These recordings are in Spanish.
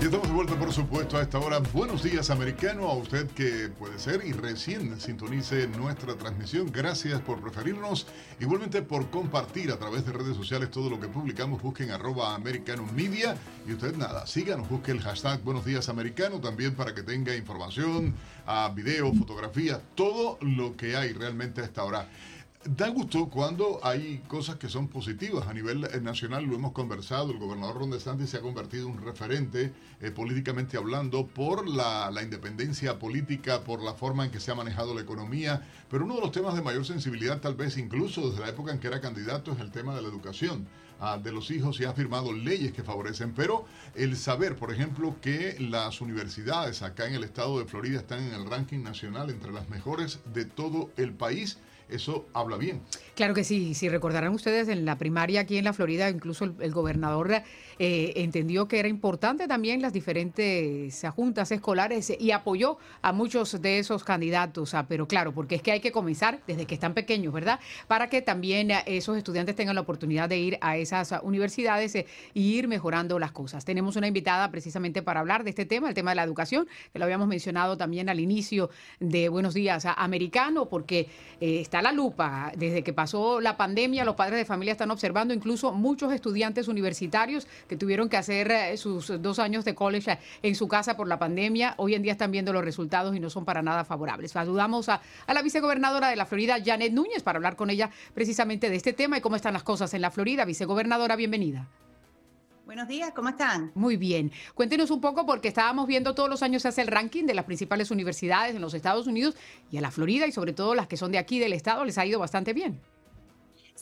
Y estamos de vuelta, por supuesto, a esta hora. Buenos días, americano, a usted que puede ser y recién sintonice nuestra transmisión. Gracias por preferirnos. Igualmente por compartir a través de redes sociales todo lo que publicamos. Busquen arroba americano media. Y usted nada, síganos, busque el hashtag Buenos días, americano también para que tenga información, a video, fotografía, todo lo que hay realmente a esta hora. Da gusto cuando hay cosas que son positivas. A nivel eh, nacional, lo hemos conversado, el gobernador Ron DeSantis se ha convertido en un referente eh, políticamente hablando por la, la, independencia política, por la forma en que se ha manejado la economía, pero uno de los temas de mayor sensibilidad tal vez incluso desde la época en que era candidato es el tema de la educación. Uh, de los hijos y ha firmado leyes que favorecen, pero el saber, por ejemplo, que las universidades acá en el estado de Florida están en el ranking nacional entre las mejores de todo el país, eso habla bien. Claro que sí, si recordarán ustedes en la primaria aquí en la Florida, incluso el, gobernador eh, entendió que era importante también las diferentes juntas escolares y apoyó a muchos de esos candidatos, ah, pero claro, porque es que hay que comenzar desde que están pequeños, ¿verdad? Para que también esos estudiantes tengan la oportunidad de ir a esas universidades e ir mejorando las cosas. Tenemos una invitada precisamente para hablar de este tema, el tema de la educación, que lo habíamos mencionado también al inicio de Buenos Días Americano, porque eh, está la lupa. Desde que pasó la pandemia, los padres de familia están observando incluso muchos estudiantes universitarios que tuvieron que hacer eh, sus dos años de college en su casa por la pandemia. Hoy en día están viendo los resultados y no son para nada favorables. Saludamos a, a la vicegobernadora de la Florida, Janet Núñez, para hablar con ella precisamente de este tema y cómo están las cosas en la Florida. Vicegobernadora, bienvenida. Buenos días, ¿cómo están? Muy bien. Cuéntenos un poco porque estábamos viendo todos los años se hace el ranking de las principales universidades en los Estados Unidos y a la Florida y sobre todo las que son de aquí del estado les ha ido bastante bien.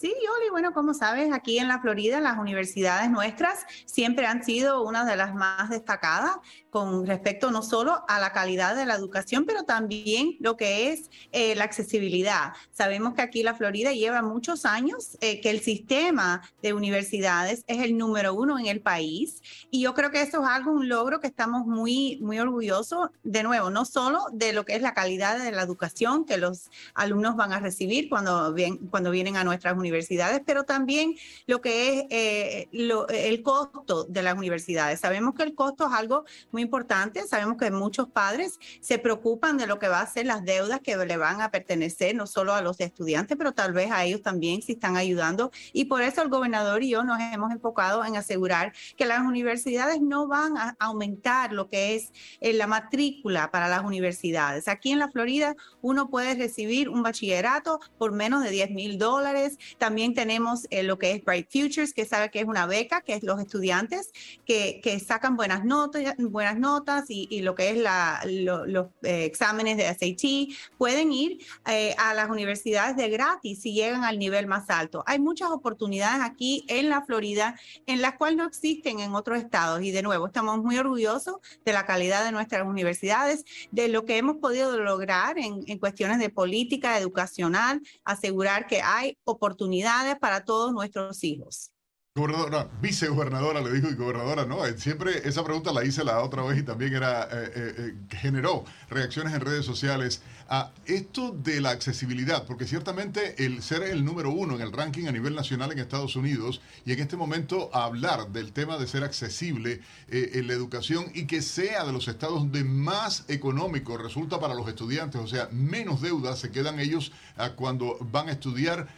Sí, Oli, bueno, como sabes, aquí en la Florida las universidades nuestras siempre han sido una de las más destacadas con respecto no solo a la calidad de la educación, pero también lo que es eh, la accesibilidad. Sabemos que aquí la Florida lleva muchos años eh, que el sistema de universidades es el número uno en el país y yo creo que eso es algo, un logro que estamos muy, muy orgullosos, de nuevo, no solo de lo que es la calidad de la educación que los alumnos van a recibir cuando, bien, cuando vienen a nuestras universidades, pero también lo que es eh, el costo de las universidades. Sabemos que el costo es algo muy importante. Sabemos que muchos padres se preocupan de lo que va a ser las deudas que le van a pertenecer no solo a los estudiantes, pero tal vez a ellos también si están ayudando. Y por eso el gobernador y yo nos hemos enfocado en asegurar que las universidades no van a aumentar lo que es eh, la matrícula para las universidades. Aquí en la Florida uno puede recibir un bachillerato por menos de 10 mil dólares. También tenemos eh, lo que es Bright Futures, que sabe que es una beca, que es los estudiantes que, que sacan buenas notas, buenas notas y, lo que es los eh, exámenes de SAT, pueden ir eh, a las universidades de gratis si llegan al nivel más alto. Hay muchas oportunidades aquí en la Florida en las cuales no existen en otros estados y de nuevo estamos muy orgullosos de la calidad de nuestras universidades, de lo que hemos podido lograr en cuestiones de política educacional, asegurar que hay oportunidades para todos nuestros hijos. Gobernadora, vicegobernadora, le dijo y gobernadora, no, eh, siempre esa pregunta la hice la otra vez y también era, eh, eh, generó reacciones en redes sociales a esto de la accesibilidad, porque ciertamente el ser el número uno en el ranking a nivel nacional en Estados Unidos y en este momento hablar del tema de ser accesible en la educación y que sea de los estados donde más económico resulta para los estudiantes, o sea, menos deudas se quedan ellos uh, cuando van a estudiar.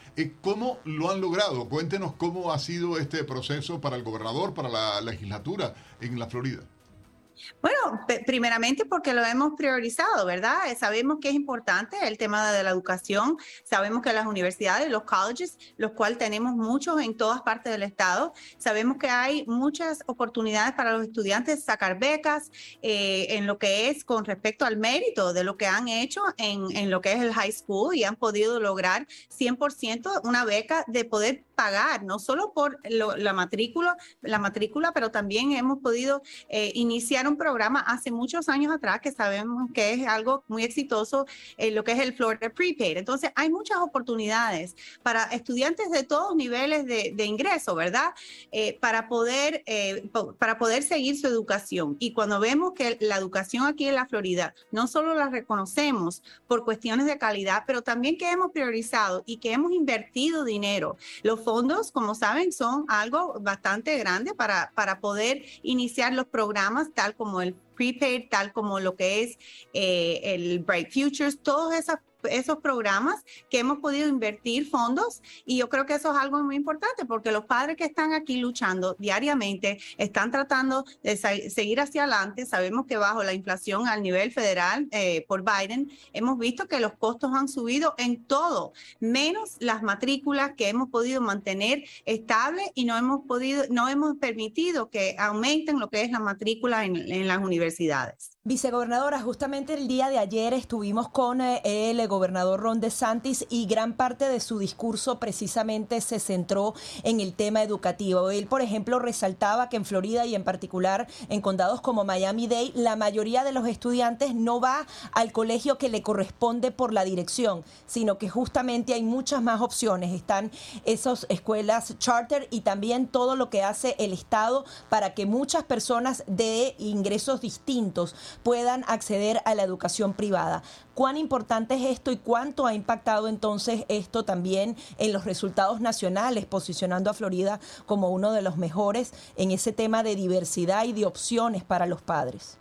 ¿Cómo lo han logrado? Cuéntenos cómo ha sido este proceso para el gobernador, para la legislatura en la Florida. Bueno, primeramente porque lo hemos priorizado, ¿verdad? Eh, sabemos que es importante el tema de la educación, sabemos que las universidades, los colleges, los cuales tenemos muchos en todas partes del estado, sabemos que hay muchas oportunidades para los estudiantes sacar becas eh, en lo que es con respecto al mérito de lo que han hecho en, en lo que es el high school y han podido lograr 100% una beca de poder pagar, no solo por la matrícula, la matrícula, pero también hemos podido eh, iniciar un programa hace muchos años atrás que sabemos que es algo muy exitoso, en lo que es el Florida Prepaid. Entonces, hay muchas oportunidades para estudiantes de todos niveles de, ingreso, ¿verdad? Eh, para, poder, eh, para poder seguir su educación. Y cuando vemos que la educación aquí en la Florida, no solo la reconocemos por cuestiones de calidad, pero también que hemos priorizado y que hemos invertido dinero. Los fondos, como saben, son algo bastante grande para, para poder iniciar los programas tal como el prepaid, tal como lo que es eh, el Bright Futures, todas esas esos programas que hemos podido invertir fondos y yo creo que eso es algo muy importante porque los padres que están aquí luchando diariamente están tratando de seguir hacia adelante. Sabemos que bajo la inflación al nivel federal eh, por Biden hemos visto que los costos han subido en todo, menos las matrículas que hemos podido mantener estables y no hemos podido, no hemos permitido que aumenten lo que es la matrícula en, en las universidades. Vicegobernadora, justamente el día de ayer estuvimos con eh, el gobernador Ron DeSantis y gran parte de su discurso precisamente se centró en el tema educativo. Él, por ejemplo, resaltaba que en Florida y en particular en condados como Miami-Dade, la mayoría de los estudiantes no va al colegio que le corresponde por la dirección, sino que justamente hay muchas más opciones. Están esas escuelas charter y también todo lo que hace el Estado para que muchas personas de ingresos distintos puedan acceder a la educación privada. ¿Cuán importante es esto y cuánto ha impactado entonces esto también en los resultados nacionales, posicionando a Florida como uno de los mejores en ese tema de diversidad y de opciones para los padres?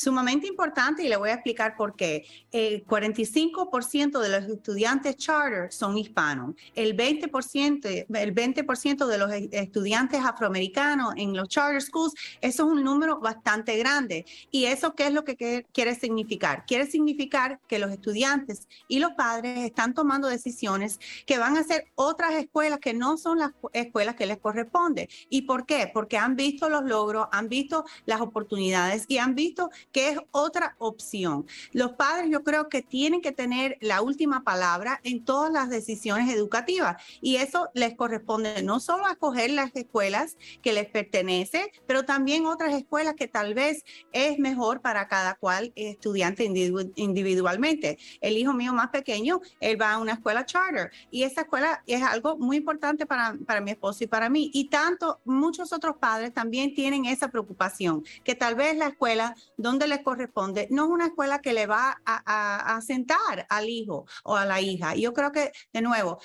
Sumamente importante y le voy a explicar por qué. El 45% de los estudiantes charter son hispanos. El 20%, el 20 de los estudiantes afroamericanos en los charter schools, eso es un número bastante grande. ¿Y eso qué es lo que quiere significar? Quiere significar que los estudiantes y los padres están tomando decisiones que van a ser otras escuelas que no son las escuelas que les corresponde. ¿Y por qué? Porque han visto los logros, han visto las oportunidades y han visto que es otra opción. Los padres yo creo que tienen que tener la última palabra en todas las decisiones educativas y eso les corresponde no solo a escoger las escuelas que les pertenece, pero también otras escuelas que tal vez es mejor para cada cual estudiante individualmente. El hijo mío más pequeño, él va a una escuela charter y esa escuela es algo muy importante para, para mi esposo y para mí. Y tanto, muchos otros padres también tienen esa preocupación, que tal vez la escuela donde les corresponde, no es una escuela que le va a, a, sentar al hijo o a la hija. Yo creo que, de nuevo,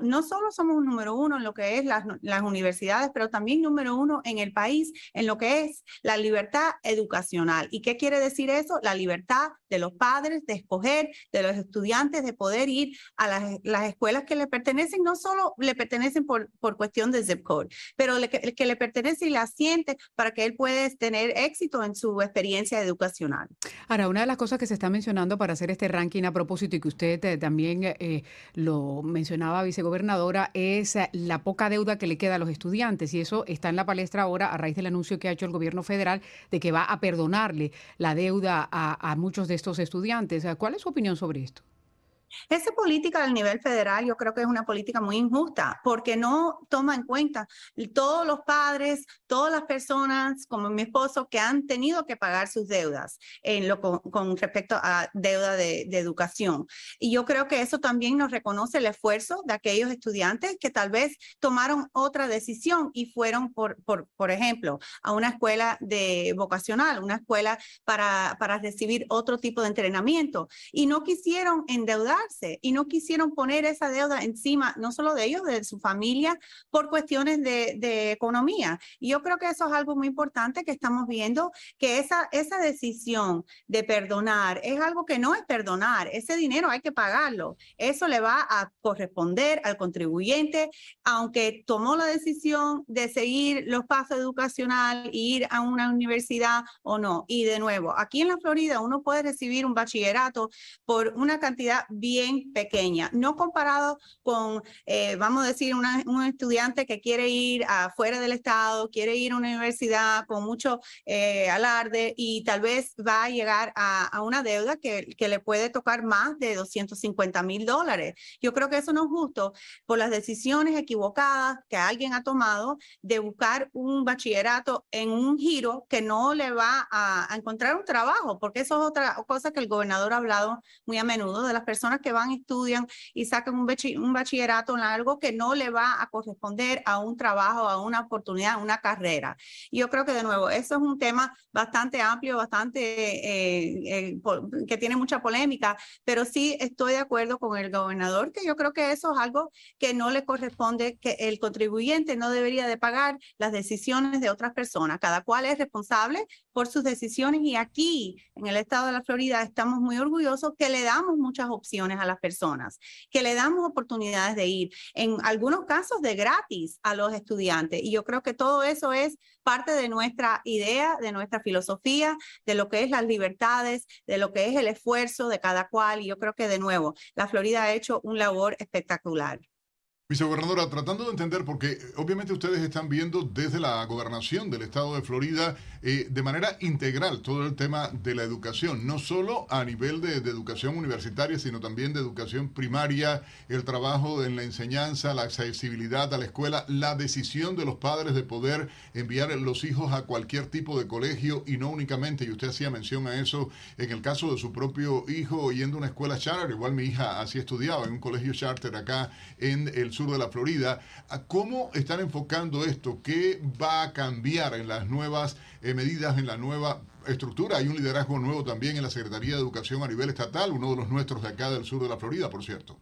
no solo somos número uno en lo que es las, universidades, pero también número uno en el país en lo que es la libertad educacional. ¿Y qué quiere decir eso? La libertad de los padres de escoger, de los estudiantes de poder ir a las, las escuelas que le pertenecen, no solo le pertenecen por, por cuestión de zip code, pero le, que, que le pertenece y la siente para que él pueda tener éxito en su experiencia educacional. Ahora, una de las cosas que se está mencionando para hacer este ranking a propósito y que usted eh, también eh, lo mencionaba, vicegobernadora, es eh, la poca deuda que le queda a los estudiantes y eso está en la palestra ahora a raíz del anuncio que ha hecho el gobierno federal de que va a perdonarle la deuda a, a muchos de estos estudiantes. ¿Cuál es su opinión sobre esto? Esa política del nivel federal yo creo que es una política muy injusta porque no toma en cuenta todos los padres, todas las personas como mi esposo que han tenido que pagar sus deudas en lo, con, respecto a deuda de, educación. Y yo creo que eso también nos reconoce el esfuerzo de aquellos estudiantes que tal vez tomaron otra decisión y fueron, por, ejemplo, a una escuela de vocacional, una escuela para recibir otro tipo de entrenamiento y no quisieron endeudar endeudarse y no quisieron poner esa deuda encima, no solo de ellos, de su familia, por cuestiones de, de economía. Y yo creo que eso es algo muy importante que estamos viendo, que esa, esa decisión de perdonar es algo que no es perdonar, ese dinero hay que pagarlo. Eso le va a corresponder al contribuyente, aunque tomó la decisión de seguir los pasos educacional, ir a una universidad o no. Y de nuevo, aquí en la Florida uno puede recibir un bachillerato por una cantidad bien pequeña, no comparado con, eh, vamos a decir, un estudiante que quiere ir afuera del estado, quiere ir a una universidad con mucho eh, alarde y tal vez va a llegar a, a una deuda que, que, le puede tocar más de 250 mil dólares. Yo creo que eso no es justo por las decisiones equivocadas que alguien ha tomado de buscar un bachillerato en un giro que no le va a, a encontrar un trabajo, porque eso es otra cosa que el gobernador ha hablado muy a menudo de las personas que van, estudian y sacan un, bachillerato en algo que no le va a corresponder a un trabajo, a una oportunidad, a una carrera. Yo creo que de nuevo, eso es un tema bastante amplio, bastante eh, eh, que tiene mucha polémica, pero sí estoy de acuerdo con el gobernador que yo creo que eso es algo que no le corresponde, que el contribuyente no debería de pagar las decisiones de otras personas. Cada cual es responsable por sus decisiones y aquí en el estado de la Florida estamos muy orgullosos que le damos muchas opciones a las personas, que le damos oportunidades de ir, en algunos casos de gratis a los estudiantes. Y yo creo que todo eso es parte de nuestra idea, de nuestra filosofía, de lo que es las libertades, de lo que es el esfuerzo de cada cual. Y yo creo que de nuevo, la Florida ha hecho un labor espectacular. Vicegobernadora, tratando de entender, porque obviamente ustedes están viendo desde la gobernación del estado de Florida eh, de manera integral todo el tema de la educación, no solo a nivel de, de, educación universitaria, sino también de educación primaria, el trabajo en la enseñanza, la accesibilidad a la escuela, la decisión de los padres de poder enviar los hijos a cualquier tipo de colegio y no únicamente, y usted hacía mención a eso, en el caso de su propio hijo yendo a una escuela charter, igual mi hija así estudiaba en un colegio charter acá en el sur de la Florida. ¿Cómo están enfocando esto? ¿Qué va a cambiar en las nuevas eh, medidas, en la nueva estructura? Hay un liderazgo nuevo también en la Secretaría de Educación a nivel estatal, uno de los nuestros de acá del sur de la Florida, por cierto.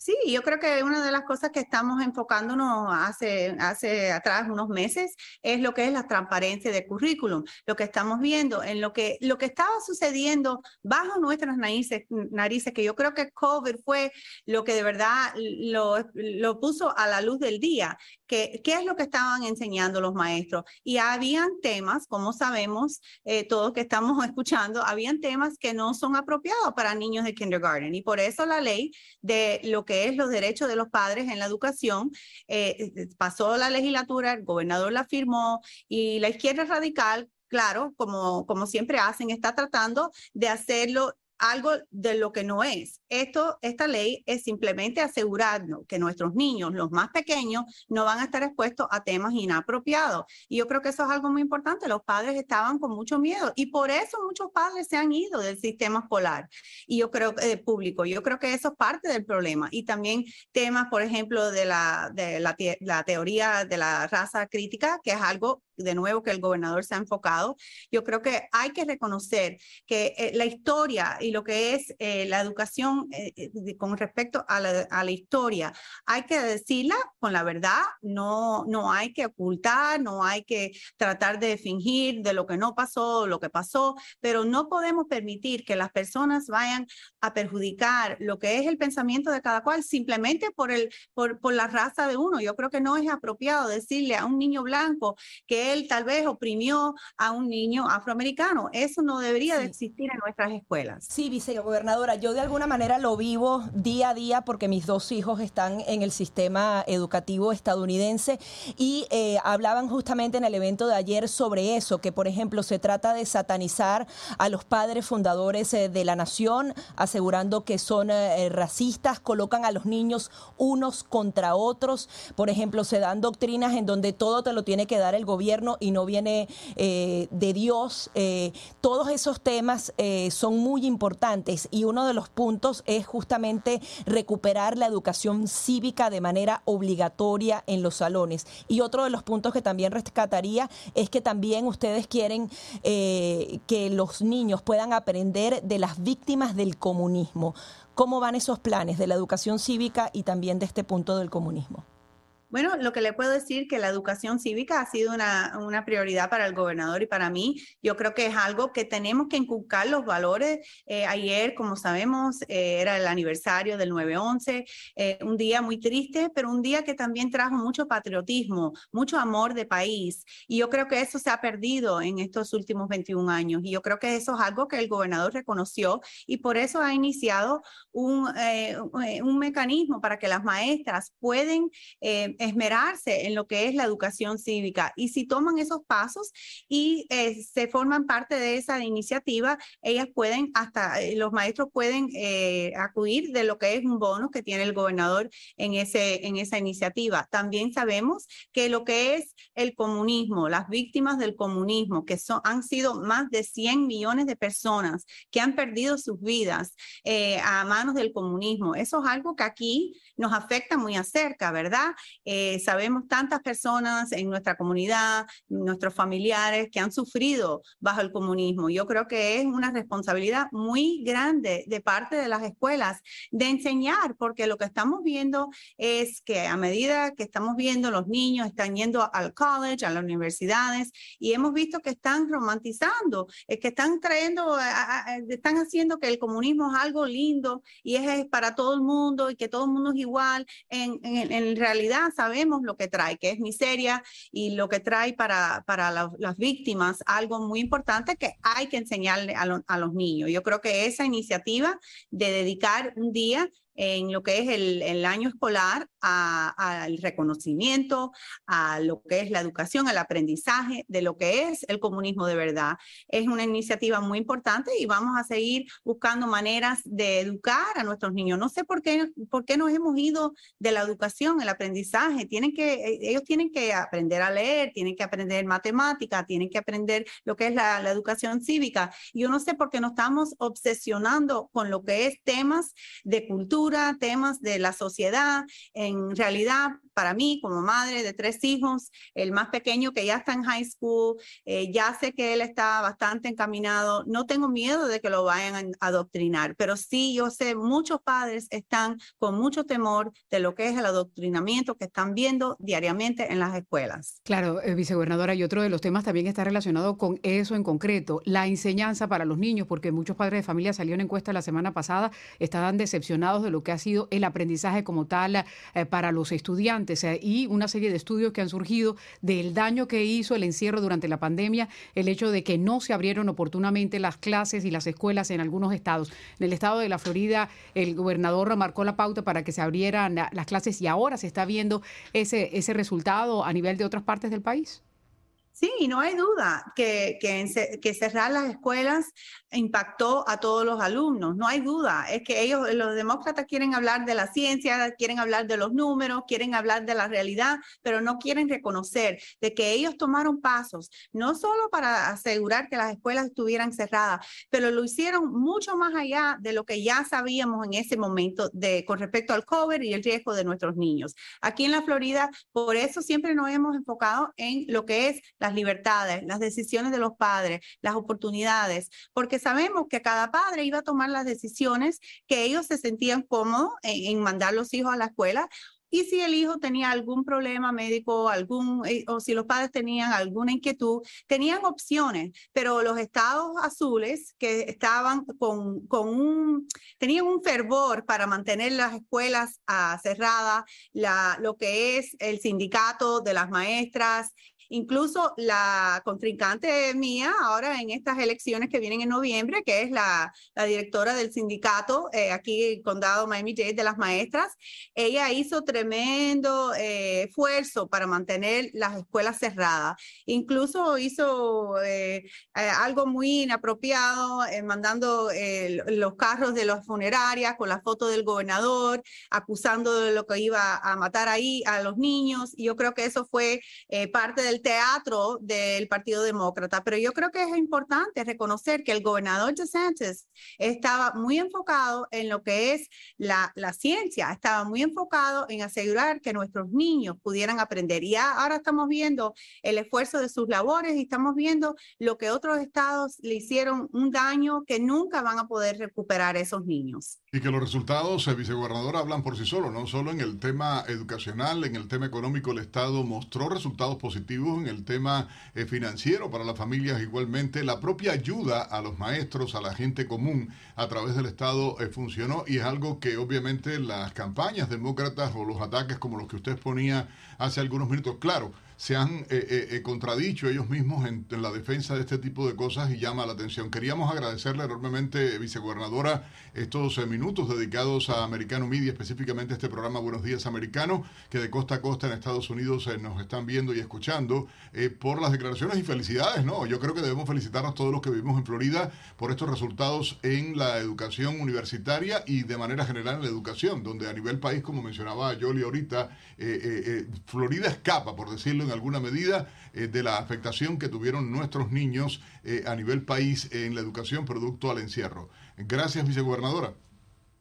Sí, yo creo que una de las cosas que estamos enfocándonos hace, hace atrás unos meses es lo que es la transparencia de currículum, lo que estamos viendo en lo que, lo que estaba sucediendo bajo nuestras narices, narices, que yo creo que COVID fue lo que de verdad lo, lo puso a la luz del día, que, qué es lo que estaban enseñando los maestros. Y habían temas, como sabemos, eh, todos que estamos escuchando, habían temas que no son apropiados para niños de kindergarten. Y por eso la ley de lo que es los derechos de los padres en la educación. Eh, eh, pasó la legislatura, el gobernador la firmó y la izquierda radical, claro, como, como siempre hacen, está tratando de hacerlo algo de lo que no es. Esto, esta ley es simplemente asegurarnos que nuestros niños, los más pequeños, no van a estar expuestos a temas inapropiados. Y yo creo que eso es algo muy importante. Los padres estaban con mucho miedo y por eso muchos padres se han ido del sistema escolar y yo creo eh, público. Yo creo que eso es parte del problema. Y también temas, por ejemplo, de la, de la, la teoría de la raza crítica, que es algo de nuevo que el gobernador se ha enfocado. Yo creo que hay que reconocer que eh, la historia y lo que es eh, la educación eh, con respecto a la, a la, historia, hay que decirla con la verdad, no, no hay que ocultar, no hay que tratar de fingir de lo que no pasó, lo que pasó, pero no podemos permitir que las personas vayan a perjudicar lo que es el pensamiento de cada cual simplemente por, el, por, por la raza de uno. Yo creo que no es apropiado decirle a un niño blanco que él tal vez oprimió a un niño afroamericano. Eso no debería sí. de existir en nuestras escuelas. Sí, vicegobernadora, yo de alguna manera lo vivo día a día porque mis dos hijos están en el sistema educativo estadounidense y eh, hablaban justamente en el evento de ayer sobre eso, que por ejemplo se trata de satanizar a los padres fundadores eh, de la nación, asegurando que son eh, racistas, colocan a los niños unos contra otros, por ejemplo, se dan doctrinas en donde todo te lo tiene que dar el gobierno y no viene de Dios. Todos esos temas son muy importantes y uno de los puntos es justamente recuperar la educación cívica de manera obligatoria en los salones. Y otro de los puntos que también rescataría es que también ustedes quieren que los niños puedan aprender de las víctimas del comunismo. ¿Cómo van esos planes de la educación cívica y también de este punto del comunismo? Bueno, lo que le puedo decir que la educación cívica ha sido una, una, prioridad para el gobernador y para mí. Yo creo que es algo que tenemos que inculcar los valores. Eh, ayer, como sabemos, eh, era el aniversario del 9-11, eh, un día muy triste, pero un día que también trajo mucho patriotismo, mucho amor de país. Y yo creo que eso se ha perdido en estos últimos 21 años. Y yo creo que eso es algo que el gobernador reconoció y por eso ha iniciado un, un mecanismo para que las maestras pueden esmerarse en lo que es la educación cívica. Y si toman esos pasos y eh, se forman parte de esa iniciativa, ellas pueden, hasta eh, los maestros pueden eh, acudir de lo que es un bono que tiene el gobernador en, ese, en esa iniciativa. También sabemos que lo que es el comunismo, las víctimas del comunismo, que son, han sido más de 100 millones de personas que han perdido sus vidas a manos del comunismo. Eso es algo que aquí nos afecta muy acerca, ¿verdad? Eh, sabemos tantas personas en nuestra comunidad, nuestros familiares que han sufrido bajo el comunismo. Yo creo que es una responsabilidad muy grande de parte de las escuelas de enseñar, porque lo que estamos viendo es que a medida que estamos viendo los niños están yendo al college, a las universidades, y hemos visto que están romantizando, es que están trayendo, están haciendo que el comunismo es algo lindo y es para todo el mundo y que todo el mundo es igual. En, en, en realidad sabemos lo que trae, que es miseria y lo que trae para, para las víctimas, algo muy importante que hay que enseñarle a, a los niños. Yo creo que esa iniciativa de dedicar un día en lo que es el, año escolar al reconocimiento, a lo que es la educación, al aprendizaje de lo que es el comunismo de verdad. Es una iniciativa muy importante y vamos a seguir buscando maneras de educar a nuestros niños. No sé por qué, por qué nos hemos ido de la educación, el aprendizaje. Tienen que, eh, ellos tienen que aprender a leer, tienen que aprender matemática, tienen que aprender lo que es la, la educación cívica. Yo no sé por qué nos estamos obsesionando con lo que es temas de cultura temas de la sociedad. En realidad, para mí, como madre de tres hijos, el más pequeño que ya está en high school, eh, ya sé que él está bastante encaminado, no tengo miedo de que lo vayan a adoctrinar, pero sí yo sé, muchos padres están con mucho temor de lo que es el adoctrinamiento que están viendo diariamente en las escuelas. Claro, eh, vicegobernadora, y otro de los temas también está relacionado con eso en concreto, la enseñanza para los niños, porque muchos padres de familia salieron en encuesta la semana pasada, estaban decepcionados de lo que ha sido el aprendizaje como tal eh, para los estudiantes y una serie de estudios que han surgido del daño que hizo el encierro durante la pandemia, el hecho de que no se abrieron oportunamente las clases y las escuelas en algunos estados. En el estado de la Florida, el gobernador marcó la pauta para que se abrieran las clases y ahora se está viendo ese, ese resultado a nivel de otras partes del país. Sí, no hay duda que, que, cerrar las escuelas impactó a todos los alumnos, no hay duda. Es que ellos, los demócratas quieren hablar de la ciencia, quieren hablar de los números, quieren hablar de la realidad, pero no quieren reconocer de que ellos tomaron pasos, no solo para asegurar que las escuelas estuvieran cerradas, pero lo hicieron mucho más allá de lo que ya sabíamos en ese momento de, con respecto al COVID y el riesgo de nuestros niños. Aquí en la Florida, por eso siempre nos hemos enfocado en lo que es la las libertades, las decisiones de los padres, las oportunidades, porque sabemos que cada padre iba a tomar las decisiones que ellos se sentían cómodos en, mandar los hijos a la escuela. Y si el hijo tenía algún problema médico, algún, eh, o si los padres tenían alguna inquietud, tenían opciones, pero los estados azules que estaban con, con un, tenían un fervor para mantener las escuelas uh, cerradas, la, lo que es el sindicato de las maestras, Incluso la contrincante mía ahora en estas elecciones que vienen en noviembre, que es la, directora del sindicato eh, aquí en el condado Miami-Dade de las maestras, ella hizo tremendo eh, esfuerzo para mantener las escuelas cerradas. Incluso hizo eh, algo muy inapropiado, mandando los carros de las funerarias con la foto del gobernador, acusando de lo que iba a matar ahí a los niños. Yo creo que eso fue parte del teatro del Partido Demócrata, pero yo creo que es importante reconocer que el gobernador DeSantis estaba muy enfocado en lo que es la ciencia, estaba muy enfocado en asegurar que nuestros niños pudieran aprender. Y ahora estamos viendo el esfuerzo de sus labores y estamos viendo lo que otros estados le hicieron un daño que nunca van a poder recuperar esos niños. Y que los resultados, el vicegobernador, hablan por sí solos, no solo en el tema educacional, en el tema económico, el Estado mostró resultados positivos en el tema eh, financiero para las familias igualmente. La propia ayuda a los maestros, a la gente común a través del Estado eh, funcionó y es algo que obviamente las campañas demócratas o los ataques como los que usted ponía hace algunos minutos, claro, se han eh, eh, eh, contradicho ellos mismos en, la defensa de este tipo de cosas y llama la atención. Queríamos agradecerle enormemente, vicegobernadora, estos minutos dedicados a Americano Media, específicamente este programa Buenos Días Americano, que de costa a costa en Estados Unidos nos están viendo y escuchando, por las declaraciones y felicidades, ¿no? Yo creo que debemos felicitarnos todos los que vivimos en Florida por estos resultados en la educación universitaria y de manera general en la educación, donde a nivel país, como mencionaba Jolie ahorita, Florida escapa, por decirlo en alguna medida eh, de la afectación que tuvieron nuestros niños eh, a nivel país en la educación producto al encierro. Gracias, vicegobernadora.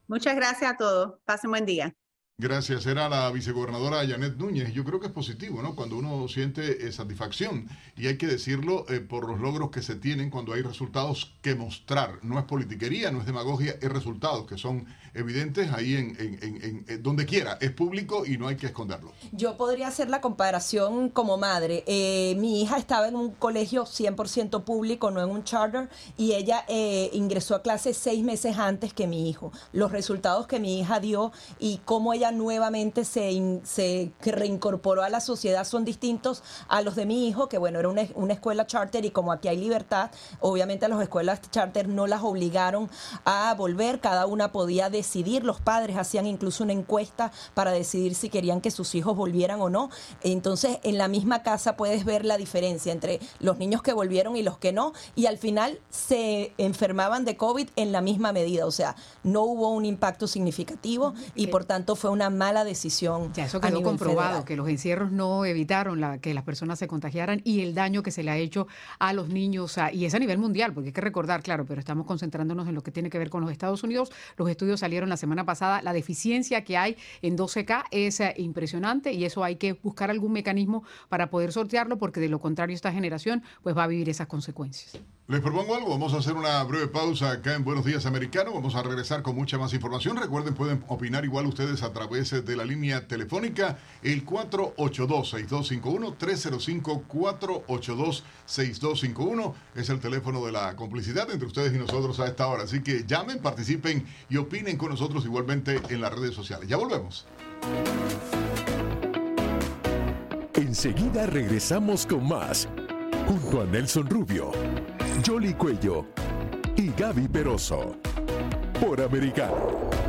Muchas gracias a todos. Pasen buen día. Gracias. Era la vicegobernadora Janet Núñez. Yo creo que es positivo, ¿no? Cuando uno siente eh, satisfacción. Y hay que decirlo eh, por los logros que se tienen cuando hay resultados que mostrar. No es politiquería, no es demagogia, es resultados que son evidentes ahí en, donde quiera. Es público y no hay que esconderlo. Yo podría hacer la comparación como madre. Eh, mi hija estaba en un colegio 100% público, no en un charter, y ella ingresó a clase seis meses antes que mi hijo. Los resultados que mi hija dio y cómo ella nuevamente se, se reincorporó a la sociedad son distintos a los de mi hijo, que bueno, era una, una escuela charter y como aquí hay libertad, obviamente a las escuelas charter no las obligaron a volver, cada una podía decidir, los padres hacían incluso una encuesta para decidir si querían que sus hijos volvieran o no. Entonces, en la misma casa puedes ver la diferencia entre los niños que volvieron y los que no, y al final se enfermaban de COVID en la misma medida, o sea, no hubo un impacto significativo y por tanto fue una mala decisión. Ya eso quedó comprobado, que los encierros no evitaron la, que las personas se contagiaran y el daño que se le ha hecho a los niños, y es a nivel mundial, porque hay que recordar, claro, pero estamos concentrándonos en lo que tiene que ver con los Estados Unidos. Los estudios salieron la semana pasada, la deficiencia que hay en 12K es eh, impresionante y eso hay que buscar algún mecanismo para poder sortearlo, porque de lo contrario esta generación pues va a vivir esas consecuencias. Les propongo algo, vamos a hacer una breve pausa acá en Buenos Días Americano, vamos a regresar con mucha más información. Recuerden, pueden opinar igual ustedes a través de la línea telefónica, el 482-6251, 305-482-6251, es el teléfono de la complicidad entre ustedes y nosotros a esta hora. Así que llamen, participen y opinen con nosotros igualmente en las redes sociales. Ya volvemos. Enseguida regresamos con más, junto a Nelson Rubio Jolly Cuello y Gaby Peroso. Por Americano.